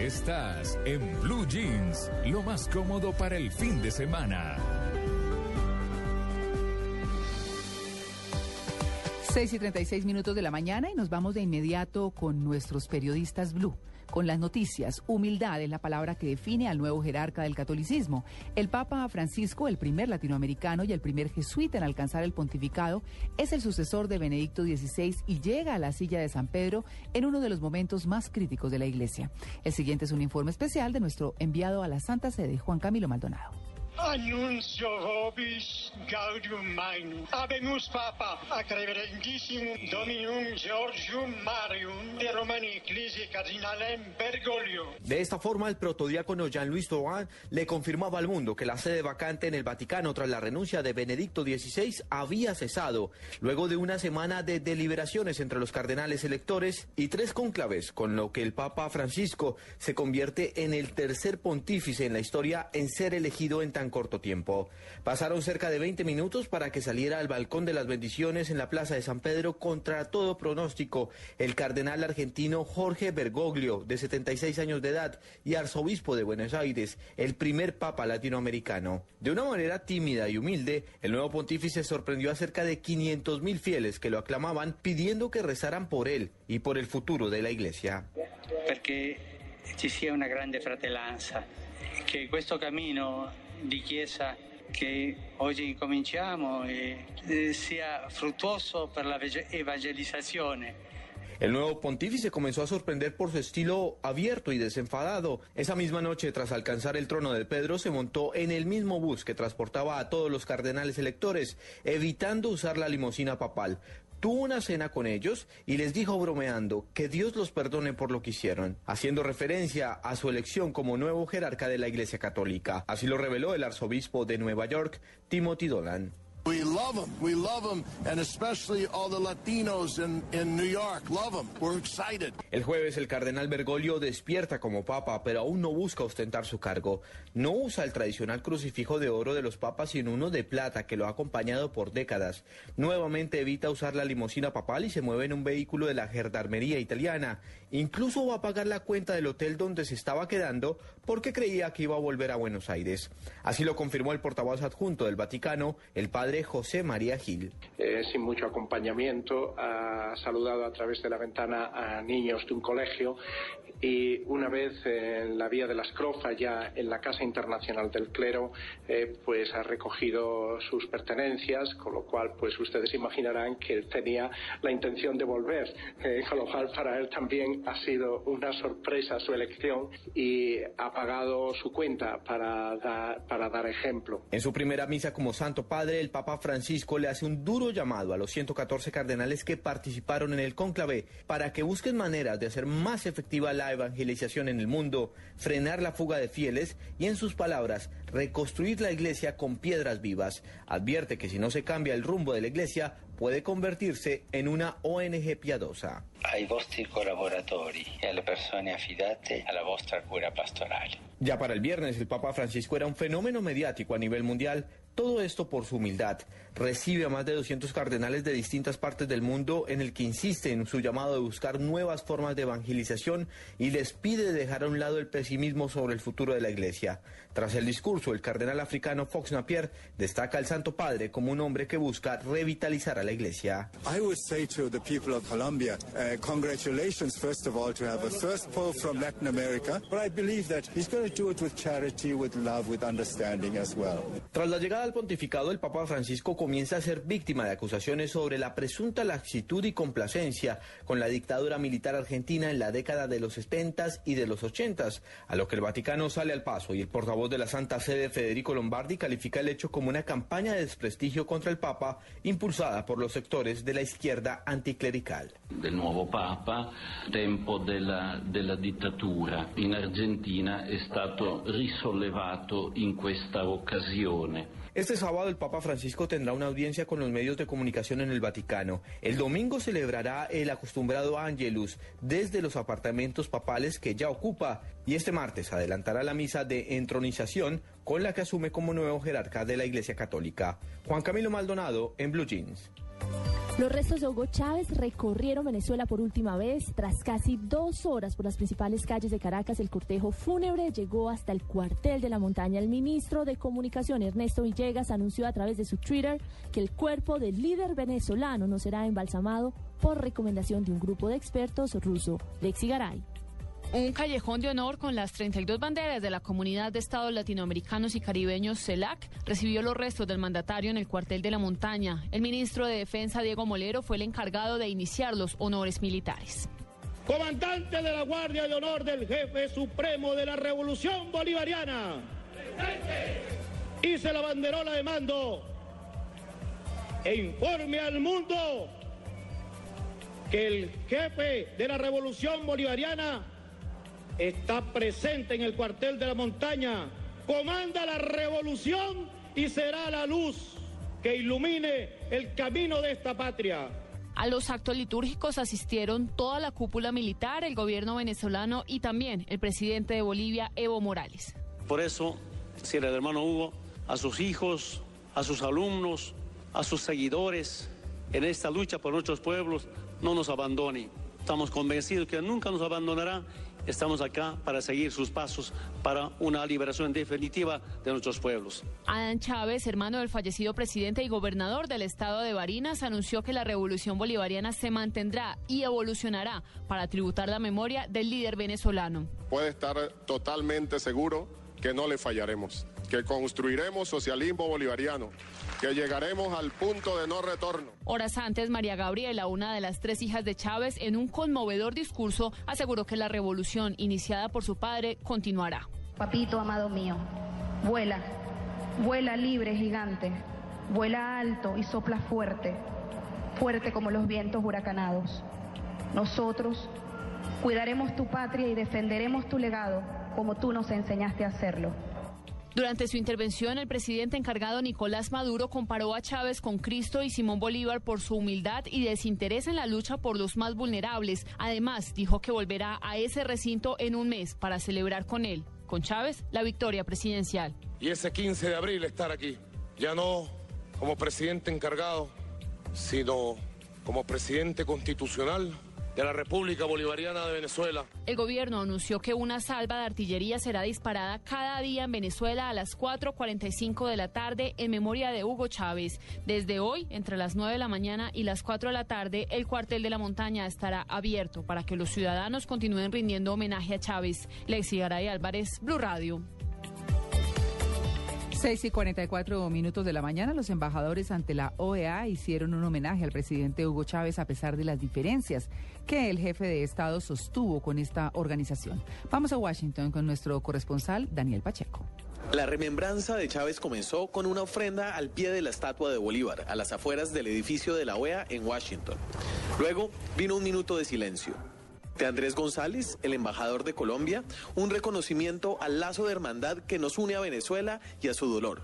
Estás en Blue Jeans, lo más cómodo para el fin de semana. 6 y 36 minutos de la mañana y nos vamos de inmediato con nuestros periodistas Blue. Con las noticias, humildad es la palabra que define al nuevo jerarca del catolicismo. El Papa Francisco, el primer latinoamericano y el primer jesuita en alcanzar el pontificado, es el sucesor de Benedicto XVI y llega a la silla de San Pedro en uno de los momentos más críticos de la Iglesia. El siguiente es un informe especial de nuestro enviado a la Santa Sede, Juan Camilo Maldonado. Annuncio vobis gaudium magnum. Habemus papa ac reverendissimum dominum Georgium Marium de Romani Ecclesiae Cardinalem Bergoglio. De esta forma, el protodiácono Jean-Louis Thauvin le confirmaba al mundo que la sede vacante en el Vaticano tras la renuncia de Benedicto XVI había cesado, luego de una semana de deliberaciones entre los cardenales electores y tres cónclaves, con lo que el Papa Francisco se convierte en el tercer pontífice en la historia en ser elegido en tan corto tiempo. Pasaron cerca de 20 minutos para que saliera al balcón de las bendiciones en la Plaza de San Pedro contra todo pronóstico el cardenal argentino Jorge Bergoglio, de 76 años de edad y arzobispo de Buenos Aires, el primer papa latinoamericano. De una manera tímida y humilde, el nuevo pontífice sorprendió a cerca de 500 mil fieles que lo aclamaban pidiendo que rezaran por él y por el futuro de la iglesia. Perché ci sia una grande fratellanza, che questo cammino di Chiesa che oggi incominciamo e, eh, sia fruttuoso per la evangelizzazione. El nuevo pontífice comenzó a sorprender por su estilo abierto y desenfadado. Esa misma noche, tras alcanzar el trono de Pedro, se montó en el mismo bus que transportaba a todos los cardenales electores, evitando usar la limusina papal. Tuvo una cena con ellos y les dijo bromeando que Dios los perdone por lo que hicieron, haciendo referencia a su elección como nuevo jerarca de la Iglesia Católica. Así lo reveló el arzobispo de Nueva York, Timothy Dolan. We love them. We love them, and especially all the Latinos in, New York. Love them. We're excited. El jueves el cardenal Bergoglio despierta como papa, pero aún no busca ostentar su cargo. No usa el tradicional crucifijo de oro de los papas, sino uno de plata que lo ha acompañado por décadas. Nuevamente evita usar la limusina papal y se mueve en un vehículo de la gendarmería italiana. Incluso va a pagar la cuenta del hotel donde se estaba quedando porque creía que iba a volver a Buenos Aires. Así lo confirmó el portavoz adjunto del Vaticano, el padre José María Gil. eh, sin mucho acompañamiento, ha saludado a través de la ventana a niños de un colegio y una vez en la vía de las Crofas, ya en la Casa Internacional del Clero, eh, pues ha recogido sus pertenencias, con lo cual pues ustedes imaginarán que él tenía la intención de volver, eh, con lo cual para él también ha sido una sorpresa su elección y ha pagado su cuenta para dar, para dar ejemplo. En su primera misa como Santo Padre, el Papa Francisco le hace un duro llamado a los 114 cardenales que participaron en el cónclave para que busquen maneras de hacer más efectiva la evangelización en el mundo, frenar la fuga de fieles y, en sus palabras, reconstruir la iglesia con piedras vivas. Advierte que si no se cambia el rumbo de la iglesia, puede convertirse en una ONG piadosa. Ai vostri collaboratori e alle persone affidate alla vostra cura pastorale. Ya para el viernes, el Papa Francisco era un fenómeno mediático a nivel mundial. Todo esto por su humildad. Recibe a más de 200 cardenales de distintas partes del mundo en el que insiste en su llamado de buscar nuevas formas de evangelización y les pide dejar a un lado el pesimismo sobre el futuro de la Iglesia. Tras el discurso, el cardenal africano Fox Napier destaca al Santo Padre como un hombre que busca revitalizar a la Iglesia. I would say to the people of Colombia, uh, congratulations, first of all, to have a first pope from Latin America. But I believe that he's going to do it with charity, with love, with understanding as well. Tras la llegada al pontificado, el Papa Francisco comienza a ser víctima de acusaciones sobre la presunta laxitud y complacencia con la dictadura militar argentina en la década de los 70 y de los 80, a lo que el Vaticano sale al paso y el portavoz de la Santa Sede, Federico Lombardi, califica el hecho como una campaña de desprestigio contra el Papa impulsada por los sectores de la izquierda anticlerical. del nuovo Papa, tempo della, della dittatura in Argentina è stato risollevato in questa occasione. Este sábado el Papa Francisco tendrá una audiencia con los medios de comunicación en el Vaticano. El domingo celebrará el acostumbrado Angelus desde los apartamentos papales que ya ocupa y este martes adelantará la misa de entronización con la que asume como nuevo jerarca de la Iglesia Católica. Juan Camilo Maldonado en Blue Jeans. Los restos de Hugo Chávez recorrieron Venezuela por última vez. Tras casi dos horas por las principales calles de Caracas, el cortejo fúnebre llegó hasta el cuartel de la montaña. El ministro de Comunicación, Ernesto Villegas, anunció a través de su Twitter que el cuerpo del líder venezolano no será embalsamado por recomendación de un grupo de expertos ruso. Lexi Garay. Un callejón de honor con las 32 banderas de la Comunidad de Estados Latinoamericanos y Caribeños CELAC recibió los restos del mandatario en el cuartel de la montaña. El ministro de Defensa, Diego Molero, fue el encargado de iniciar los honores militares. Comandante de la Guardia de Honor del Jefe Supremo de la Revolución Bolivariana. Hice la banderola de mando e informe al mundo que el jefe de la Revolución Bolivariana está presente en el cuartel de la montaña, comanda la revolución y será la luz que ilumine el camino de esta patria. A los actos litúrgicos asistieron toda la cúpula militar, el gobierno venezolano y también el presidente de Bolivia, Evo Morales. Por eso, si el hermano Hugo, a sus hijos, a sus alumnos, a sus seguidores, en esta lucha por nuestros pueblos, no nos abandone. Estamos convencidos que nunca nos abandonará Estamos acá para seguir sus pasos para una liberación definitiva de nuestros pueblos. Adán Chávez, hermano del fallecido presidente y gobernador del estado de Barinas, anunció que la revolución bolivariana se mantendrá y evolucionará para tributar la memoria del líder venezolano. Puede estar totalmente seguro que no le fallaremos, que construiremos socialismo bolivariano que llegaremos al punto de no retorno. Horas antes, María Gabriela, una de las tres hijas de Chávez, en un conmovedor discurso, aseguró que la revolución iniciada por su padre continuará. Papito, amado mío, vuela, vuela libre, gigante, vuela alto y sopla fuerte, fuerte como los vientos huracanados. Nosotros cuidaremos tu patria y defenderemos tu legado como tú nos enseñaste a hacerlo. Durante su intervención, el presidente encargado Nicolás Maduro comparó a Chávez con Cristo y Simón Bolívar por su humildad y desinterés en la lucha por los más vulnerables. Además, dijo que volverá a ese recinto en un mes para celebrar con él, con Chávez, la victoria presidencial. Y ese 15 de abril estar aquí, ya no como presidente encargado, sino como presidente constitucional de la República Bolivariana de Venezuela. El gobierno anunció que una salva de artillería será disparada cada día en Venezuela a las 4.45 de la tarde en memoria de Hugo Chávez. Desde hoy, entre las 9 de la mañana y las 4 de la tarde, el cuartel de la montaña estará abierto para que los ciudadanos continúen rindiendo homenaje a Chávez. Lexi Garay Álvarez, Blue Radio. 6 y 44 minutos de la mañana, los embajadores ante la OEA hicieron un homenaje al presidente Hugo Chávez a pesar de las diferencias que el jefe de Estado sostuvo con esta organización. Vamos a Washington con nuestro corresponsal Daniel Pacheco. La remembranza de Chávez comenzó con una ofrenda al pie de la estatua de Bolívar, a las afueras del edificio de la OEA en Washington. Luego vino un minuto de silencio de Andrés González, el embajador de Colombia, un reconocimiento al lazo de hermandad que nos une a Venezuela y a su dolor.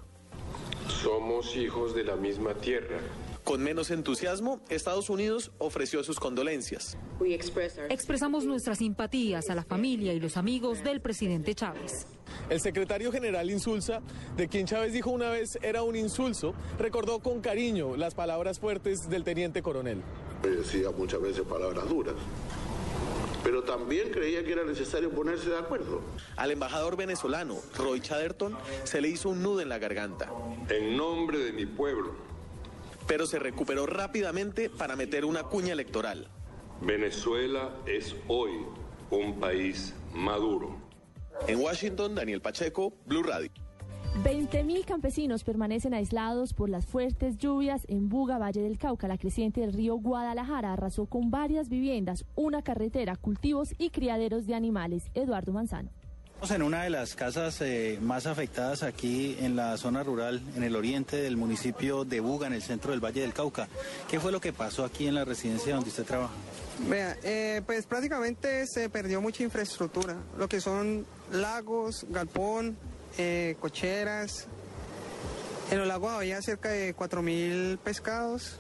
Somos hijos de la misma tierra. Con menos entusiasmo, Estados Unidos ofreció sus condolencias. Expresamos nuestras simpatías a la familia y los amigos del presidente Chávez. El secretario general Insulza, de quien Chávez dijo una vez era un insulso, recordó con cariño las palabras fuertes del teniente coronel. Decía muchas veces palabras duras pero también creía que era necesario ponerse de acuerdo. Al embajador venezolano, Roy Chatterton, se le hizo un nudo en la garganta. En nombre de mi pueblo. Pero se recuperó rápidamente para meter una cuña electoral. Venezuela es hoy un país maduro. En Washington, Daniel Pacheco, Blue Radio. 20.000 campesinos permanecen aislados por las fuertes lluvias en Buga, Valle del Cauca. La creciente del río Guadalajara arrasó con varias viviendas, una carretera, cultivos y criaderos de animales. Eduardo Manzano. Estamos en una de las casas eh, más afectadas aquí en la zona rural, en el oriente del municipio de Buga, en el centro del Valle del Cauca. ¿Qué fue lo que pasó aquí en la residencia donde usted trabaja? Vea, eh, pues prácticamente se perdió mucha infraestructura, lo que son lagos, galpón, eh, cocheras. En los lagos había cerca de 4.000 pescados.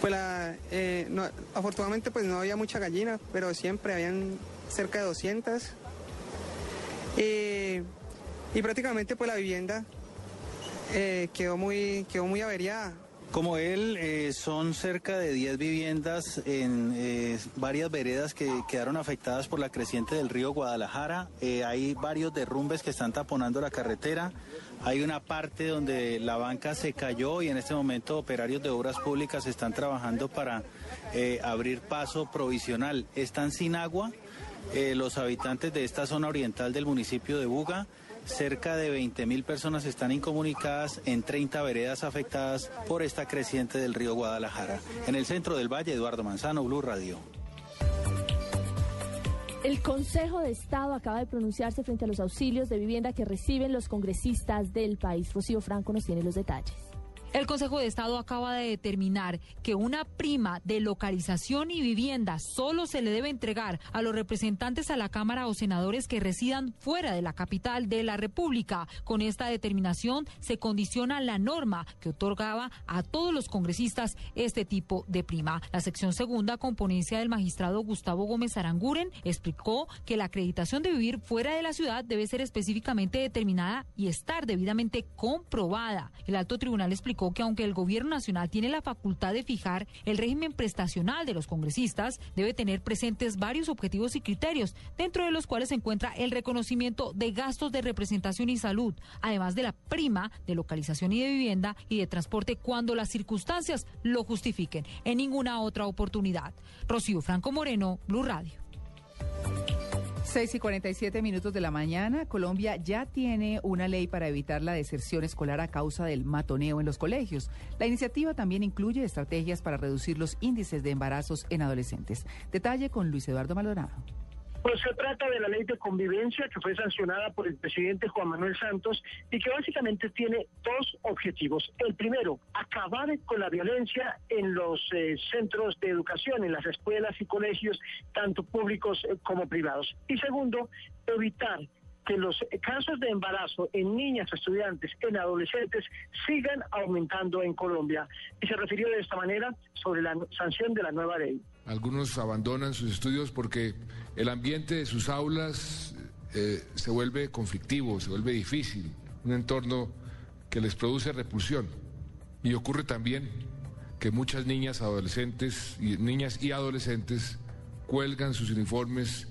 Pues eh, afortunadamente pues no había mucha gallina, pero siempre habían cerca de 200. y prácticamente pues la vivienda eh, quedó, muy, quedó muy averiada. Como él, eh, son cerca de 10 viviendas en eh, varias veredas que quedaron afectadas por la creciente del río Guadalajara. Eh, hay varios derrumbes que están taponando la carretera. Hay una parte donde la banca se cayó y en este momento operarios de obras públicas están trabajando para abrir paso provisional. Están sin agua los habitantes de esta zona oriental del municipio de Buga. Cerca de 20 mil personas están incomunicadas en 30 veredas afectadas por esta creciente del río Guadalajara. En el centro del valle, Eduardo Manzano, Blue Radio. El Consejo de Estado acaba de pronunciarse frente a los auxilios de vivienda que reciben los congresistas del país. Rocío Franco nos tiene los detalles. El Consejo de Estado acaba de determinar que una prima de localización y vivienda solo se le debe entregar a los representantes a la Cámara o senadores que residan fuera de la capital de la República. Con esta determinación se condiciona la norma que otorgaba a todos los congresistas este tipo de prima. La sección segunda, con ponencia del magistrado Gustavo Gómez Aranguren, explicó que la acreditación de vivir fuera de la ciudad debe ser específicamente determinada y estar debidamente comprobada. El alto tribunal explicó que aunque el gobierno nacional tiene la facultad de fijar el régimen prestacional de los congresistas, debe tener presentes varios objetivos y criterios, dentro de los cuales se encuentra el reconocimiento de gastos de representación y salud, además de la prima de localización y de vivienda y de transporte cuando las circunstancias lo justifiquen. En ninguna otra oportunidad. Rocío Franco Moreno, Blue Radio. 6 y 47 minutos de la mañana, Colombia ya tiene una ley para evitar la deserción escolar a causa del matoneo en los colegios. La iniciativa también incluye estrategias para reducir los índices de embarazos en adolescentes. Detalle con Luis Eduardo Maldonado. Pues se trata de la ley de convivencia que fue sancionada por el presidente Juan Manuel Santos y que básicamente tiene dos objetivos. El primero, acabar con la violencia en los eh, centros de educación, en las escuelas y colegios, tanto públicos eh, como privados. Y segundo, evitar que los casos de embarazo en niñas, estudiantes, en adolescentes sigan aumentando en Colombia. Y se refirió de esta manera sobre la sanción de la nueva ley. Algunos abandonan sus estudios porque el ambiente de sus aulas eh, se vuelve conflictivo, se vuelve difícil, un entorno que les produce repulsión. Y ocurre también que muchas niñas, adolescentes, y niñas y adolescentes cuelgan sus uniformes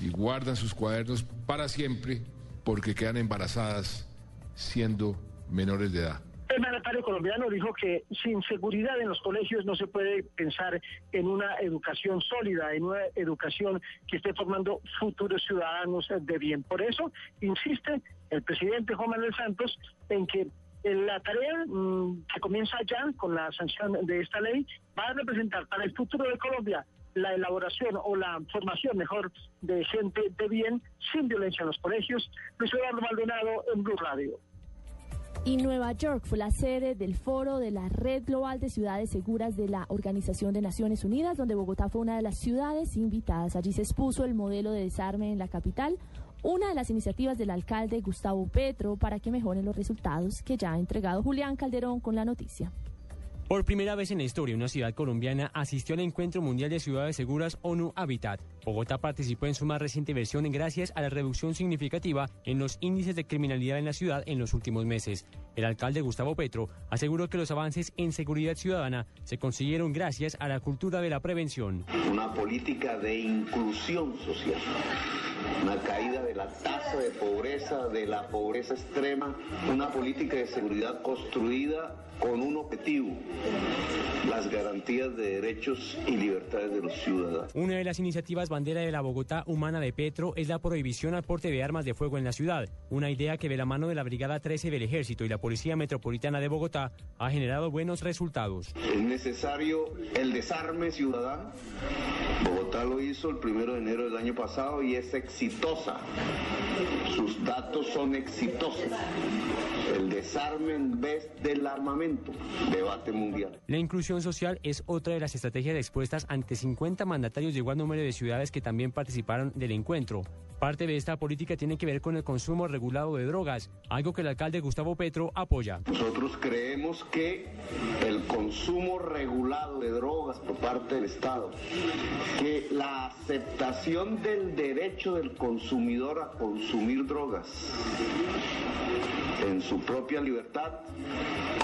y guardan sus cuadernos para siempre porque quedan embarazadas siendo menores de edad. Mandatario colombiano dijo que sin seguridad en los colegios no se puede pensar en una educación sólida, en una educación que esté formando futuros ciudadanos de bien. Por eso insiste el presidente Juan Manuel Santos en que la tarea mm, que comienza ya con la sanción de esta ley va a representar para el futuro de Colombia la elaboración o la formación mejor de gente de bien sin violencia en los colegios. Luis Eduardo Maldonado en Blue Radio. Y Nueva York fue la sede del foro de la Red Global de Ciudades Seguras de la Organización de Naciones Unidas, donde Bogotá fue una de las ciudades invitadas. Allí se expuso el modelo de desarme en la capital, una de las iniciativas del alcalde Gustavo Petro para que mejoren los resultados que ya ha entregado Julián Calderón con la noticia. Por primera vez en la historia, una ciudad colombiana asistió al Encuentro Mundial de Ciudades Seguras ONU Habitat. Bogotá participó en su más reciente versión gracias a la reducción significativa en los índices de criminalidad en la ciudad en los últimos meses. El alcalde Gustavo Petro aseguró que los avances en seguridad ciudadana se consiguieron gracias a la cultura de la prevención. Una política de inclusión social una caída de la tasa de pobreza, de la pobreza extrema, una política de seguridad construida con un objetivo, las garantías de derechos y libertades de los ciudadanos. Una de las iniciativas bandera de la Bogotá Humana de Petro es la prohibición al porte de armas de fuego en la ciudad, una idea que de la mano de la Brigada 13 del Ejército y la Policía Metropolitana de Bogotá ha generado buenos resultados. Es necesario el desarme ciudadano. Bogotá lo hizo el primero de enero del año pasado y es exitosa. Sus datos son exitosos. El desarme en vez del armamento. Debate mundial. La inclusión social es otra de las estrategias expuestas ante 50 mandatarios de igual número de ciudades que también participaron del encuentro. Parte de esta política tiene que ver con el consumo regulado de drogas, algo que el alcalde Gustavo Petro apoya. Nosotros creemos que el consumo regulado de drogas por parte del Estado, que la aceptación del derecho del consumidor a consumir, consumir drogas en su propia libertad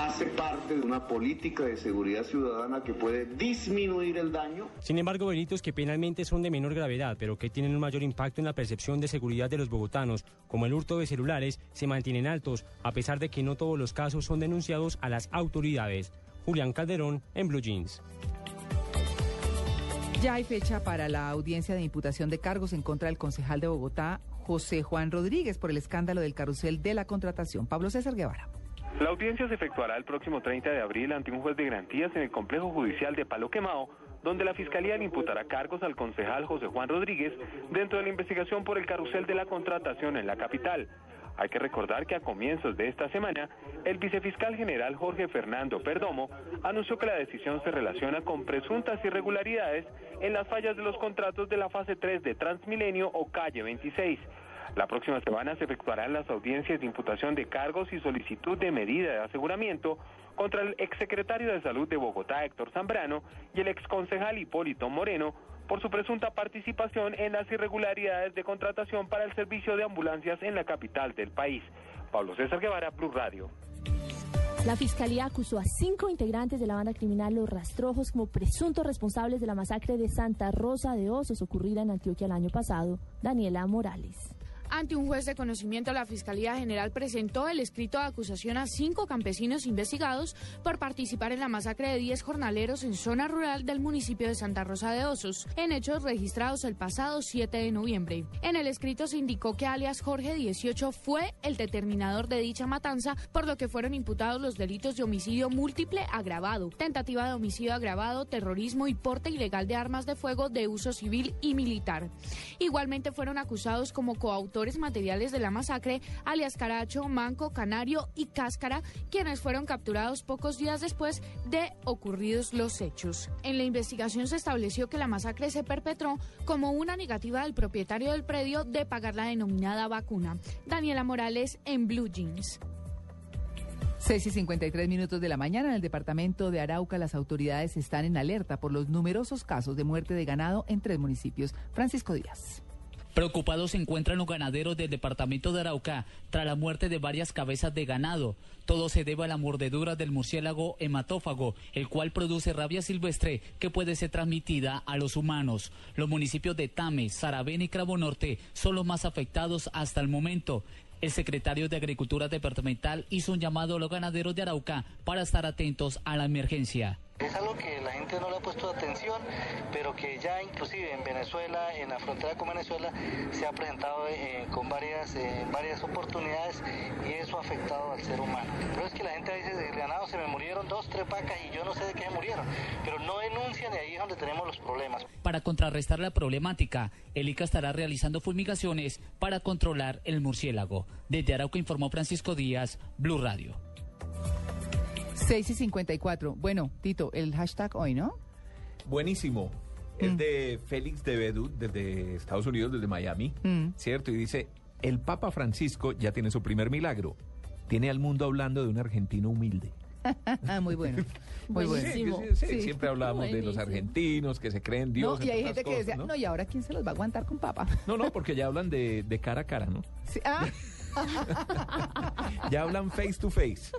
hace parte de una política de seguridad ciudadana que puede disminuir el daño. Sin embargo, delitos que penalmente son de menor gravedad, pero que tienen un mayor impacto en la percepción de seguridad de los bogotanos, como el hurto de celulares, se mantienen altos, a pesar de que no todos los casos son denunciados a las autoridades. Julián Calderón, en Blue Jeans. Ya hay fecha para la audiencia de imputación de cargos en contra del concejal de Bogotá, José Juan Rodríguez, por el escándalo del carrusel de la contratación. Pablo César Guevara. La audiencia se efectuará el próximo 30 de abril ante un juez de garantías en el complejo judicial de Palo Quemao, donde la Fiscalía le imputará cargos al concejal José Juan Rodríguez dentro de la investigación por el carrusel de la contratación en la capital. Hay que recordar que a comienzos de esta semana, el vicefiscal general Jorge Fernando Perdomo anunció que la decisión se relaciona con presuntas irregularidades en las fallas de los contratos de la fase 3 de Transmilenio o Calle 26. La próxima semana se efectuarán las audiencias de imputación de cargos y solicitud de medida de aseguramiento contra el exsecretario de Salud de Bogotá, Héctor Zambrano, y el exconcejal Hipólito Moreno por su presunta participación en las irregularidades de contratación para el servicio de ambulancias en la capital del país. Pablo César Guevara, Blue Radio. La fiscalía acusó a cinco integrantes de la banda criminal Los Rastrojos como presuntos responsables de la masacre de Santa Rosa de Osos ocurrida en Antioquia el año pasado. Daniela Morales. Ante un juez de conocimiento, la Fiscalía General presentó el escrito de acusación a cinco campesinos investigados por participar en la masacre de 10 jornaleros en zona rural del municipio de Santa Rosa de Osos, en hechos registrados el pasado 7 de noviembre. En el escrito se indicó que alias Jorge 18 fue el determinador de dicha matanza, por lo que fueron imputados los delitos de homicidio múltiple agravado, tentativa de homicidio agravado, terrorismo y porte ilegal de armas de fuego de uso civil y militar. Igualmente fueron acusados como coautores materiales de la masacre, alias Caracho, Manco, Canario y Cáscara, quienes fueron capturados pocos días después de ocurridos los hechos. En la investigación se estableció que la masacre se perpetró como una negativa del propietario del predio de pagar la denominada vacuna. Daniela Morales en Blue Jeans. 6 y 53 minutos de la mañana en el departamento de Arauca las autoridades están en alerta por los numerosos casos de muerte de ganado en tres municipios. Francisco Díaz. Preocupados se encuentran los ganaderos del departamento de Arauca tras la muerte de varias cabezas de ganado. Todo se debe a la mordedura del murciélago hematófago, el cual produce rabia silvestre que puede ser transmitida a los humanos. Los municipios de Tame, Saravén y Cravo Norte son los más afectados hasta el momento. El secretario de Agricultura Departamental hizo un llamado a los ganaderos de Arauca para estar atentos a la emergencia. Es algo que la gente no le ha puesto atención, pero que ya inclusive en Venezuela, en la frontera con Venezuela, se ha presentado eh, con varias, eh, varias oportunidades y eso ha afectado al ser humano. Pero es que la gente dice, del ganado se me murieron dos, tres vacas y yo no sé de qué se murieron, pero no denuncian y ahí es donde tenemos los problemas. Para contrarrestar la problemática, el ICA estará realizando fumigaciones para controlar el murciélago. Desde Arauca informó Francisco Díaz, Blue Radio. 6 y 54. Bueno, Tito, el hashtag hoy, ¿no? Buenísimo. Es Mm. de Félix de Bedú, desde Estados Unidos, desde Miami, Mm. ¿cierto? Y dice, el Papa Francisco ya tiene su primer milagro. Tiene al mundo hablando de un argentino humilde. Muy bueno. Muy bueno. Sí, sí, sí, Siempre hablábamos de los argentinos que se creen Dios. No, y hay gente que decía, no, y ahora quién se los va a aguantar con papa. No, no, porque ya hablan de, de cara a cara, ¿no? Sí, ah. Ya hablan face to face.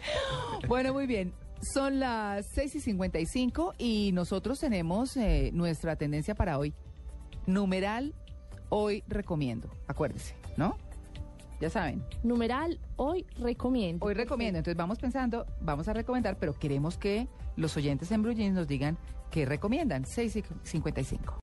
Bueno, muy bien. Son las 6 y 55 y nosotros tenemos eh, nuestra tendencia para hoy. Numeral, hoy recomiendo. Acuérdese, ¿no? Ya saben. Numeral, hoy recomiendo. Hoy recomiendo. Entonces vamos pensando, vamos a recomendar, pero queremos que los oyentes en Blue Jeans nos digan qué recomiendan. 6 y 55.